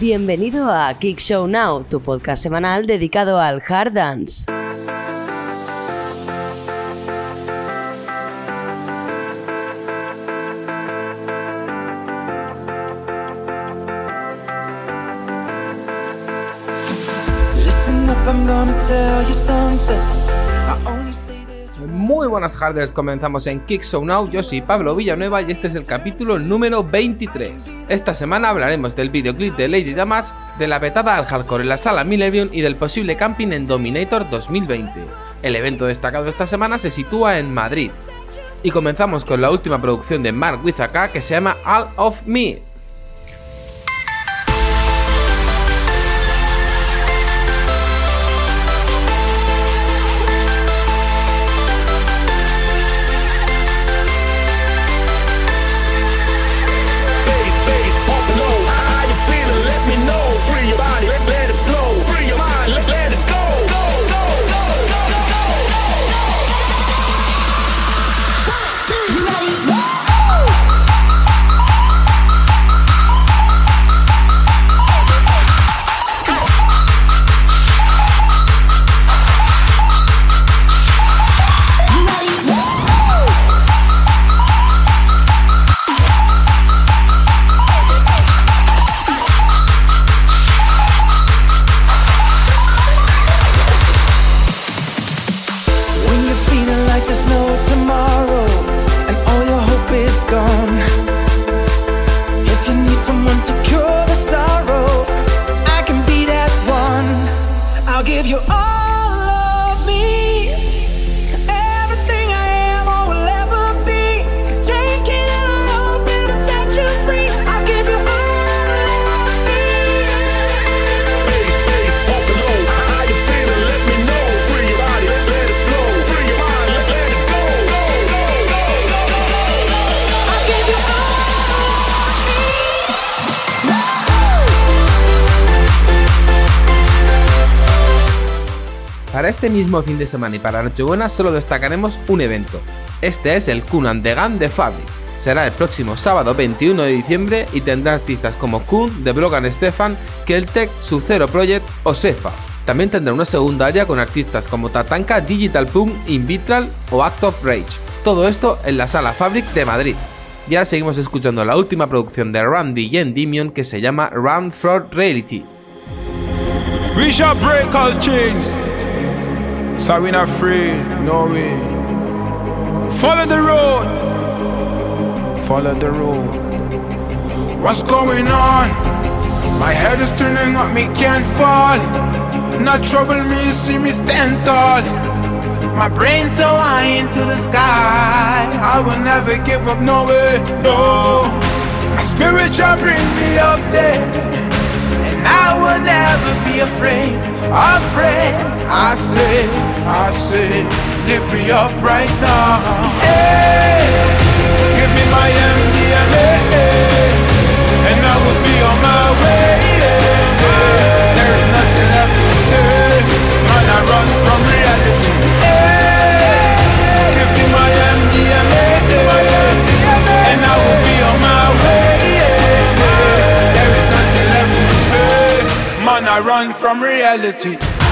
Bienvenido a Kick Show Now, tu podcast semanal dedicado al hard dance. Up, I'm gonna tell you something. Muy buenas harders, comenzamos en Kick Show Now, yo soy Pablo Villanueva y este es el capítulo número 23. Esta semana hablaremos del videoclip de Lady Damas, de la vetada al hardcore en la sala Millennium y del posible camping en Dominator 2020. El evento destacado esta semana se sitúa en Madrid. Y comenzamos con la última producción de Mark Wizaka que se llama All of Me. Para este mismo fin de semana y para Nochebuena solo destacaremos un evento. Este es el Kun the Gun de Fabric. Será el próximo sábado 21 de diciembre y tendrá artistas como Kun, The Brogan Stefan, Keltec, Sub-Zero Project o Sefa. También tendrá una segunda área con artistas como Tatanka, Digital Punk, Invitral o Act of Rage. Todo esto en la sala Fabric de Madrid. Y ahora seguimos escuchando la última producción de Randy y Endymion que se llama Run for Reality. We shall break all chains. So we not afraid, no way. Follow the road. Follow the road. What's going on? My head is turning up, me can't fall. Not trouble me, see me stand tall. My brain so high into the sky. I will never give up, no way, no. My spirit shall bring me up there. Will never be afraid, afraid. I say, I say, lift me up right now. Hey, give me my MDMA, and I will be on my way. Nothing I run from reality.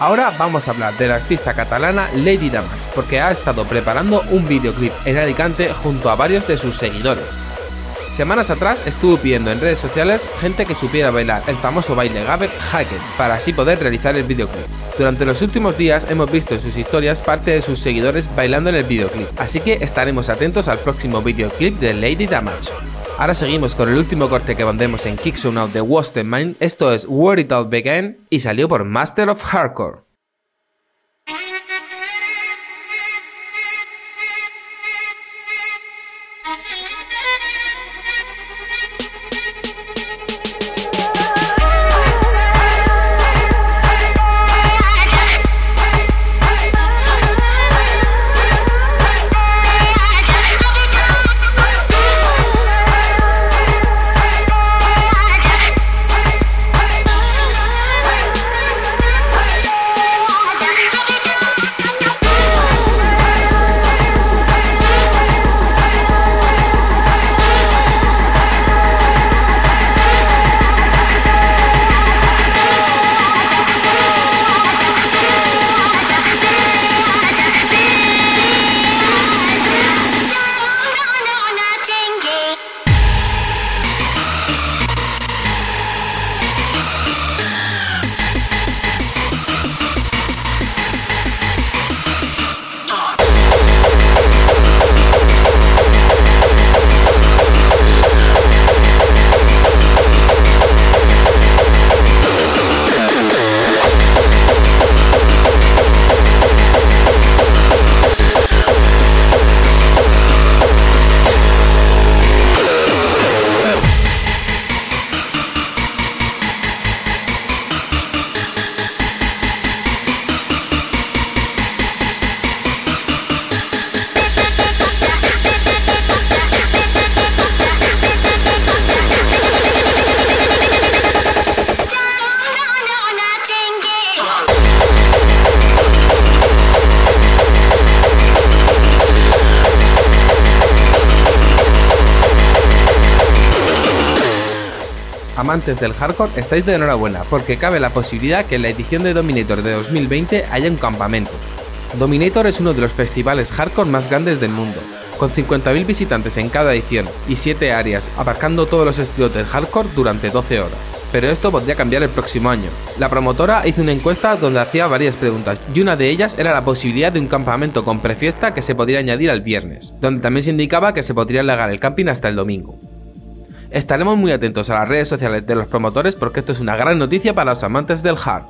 Ahora vamos a hablar de la artista catalana Lady Damas, porque ha estado preparando un videoclip en Alicante junto a varios de sus seguidores. Semanas atrás estuvo pidiendo en redes sociales gente que supiera bailar el famoso baile Gabber Hacken para así poder realizar el videoclip. Durante los últimos días hemos visto en sus historias parte de sus seguidores bailando en el videoclip, así que estaremos atentos al próximo videoclip de Lady Damage. Ahora seguimos con el último corte que vendemos en Kick Out de Mind. Esto es Where It All Began y salió por Master of Hardcore. Amantes del hardcore estáis de enhorabuena, porque cabe la posibilidad que en la edición de Dominator de 2020 haya un campamento. Dominator es uno de los festivales hardcore más grandes del mundo, con 50.000 visitantes en cada edición y 7 áreas, abarcando todos los estilos del hardcore durante 12 horas. Pero esto podría cambiar el próximo año. La promotora hizo una encuesta donde hacía varias preguntas, y una de ellas era la posibilidad de un campamento con prefiesta que se podría añadir al viernes, donde también se indicaba que se podría legar el camping hasta el domingo. Estaremos muy atentos a las redes sociales de los promotores porque esto es una gran noticia para los amantes del hard.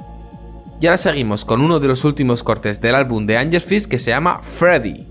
Y ahora seguimos con uno de los últimos cortes del álbum de Angel Fist que se llama Freddy.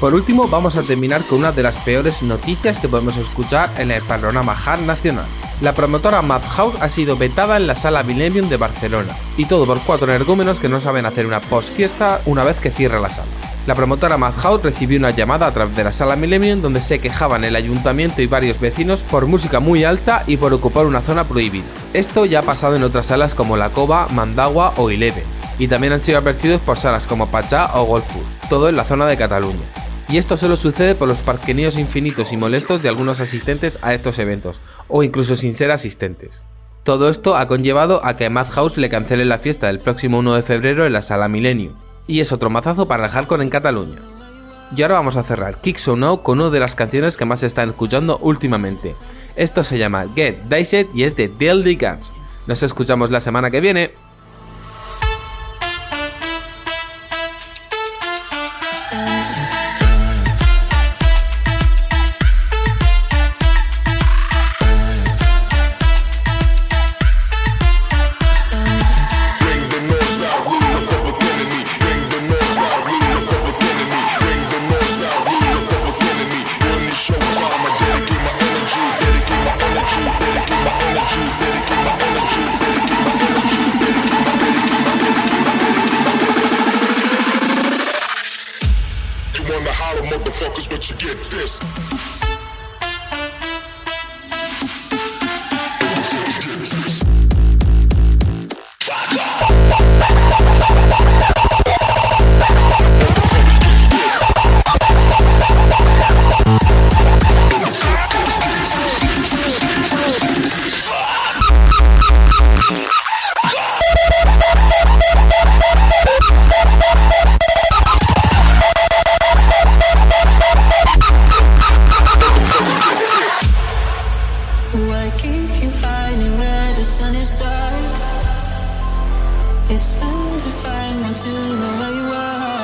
Por último, vamos a terminar con una de las peores noticias que podemos escuchar en el panorama hard nacional. La promotora Madhouse ha sido vetada en la sala Millennium de Barcelona, y todo por cuatro energúmenos que no saben hacer una post-fiesta una vez que cierra la sala. La promotora Madhouse recibió una llamada a través de la sala Millennium donde se quejaban el ayuntamiento y varios vecinos por música muy alta y por ocupar una zona prohibida. Esto ya ha pasado en otras salas como La Cova, Mandagua o Eleven, y también han sido advertidos por salas como Pachá o Golfus, todo en la zona de Cataluña. Y esto solo sucede por los parqueníos infinitos y molestos de algunos asistentes a estos eventos, o incluso sin ser asistentes. Todo esto ha conllevado a que Madhouse le cancele la fiesta del próximo 1 de febrero en la sala Milenio, y es otro mazazo para el hardcore en Cataluña. Y ahora vamos a cerrar Kick So Now con una de las canciones que más se están escuchando últimamente. Esto se llama Get Diced y es de Deadly Guns. Nos escuchamos la semana que viene. Keep you hiding where the sun is dark? It's time to find one to know where you are.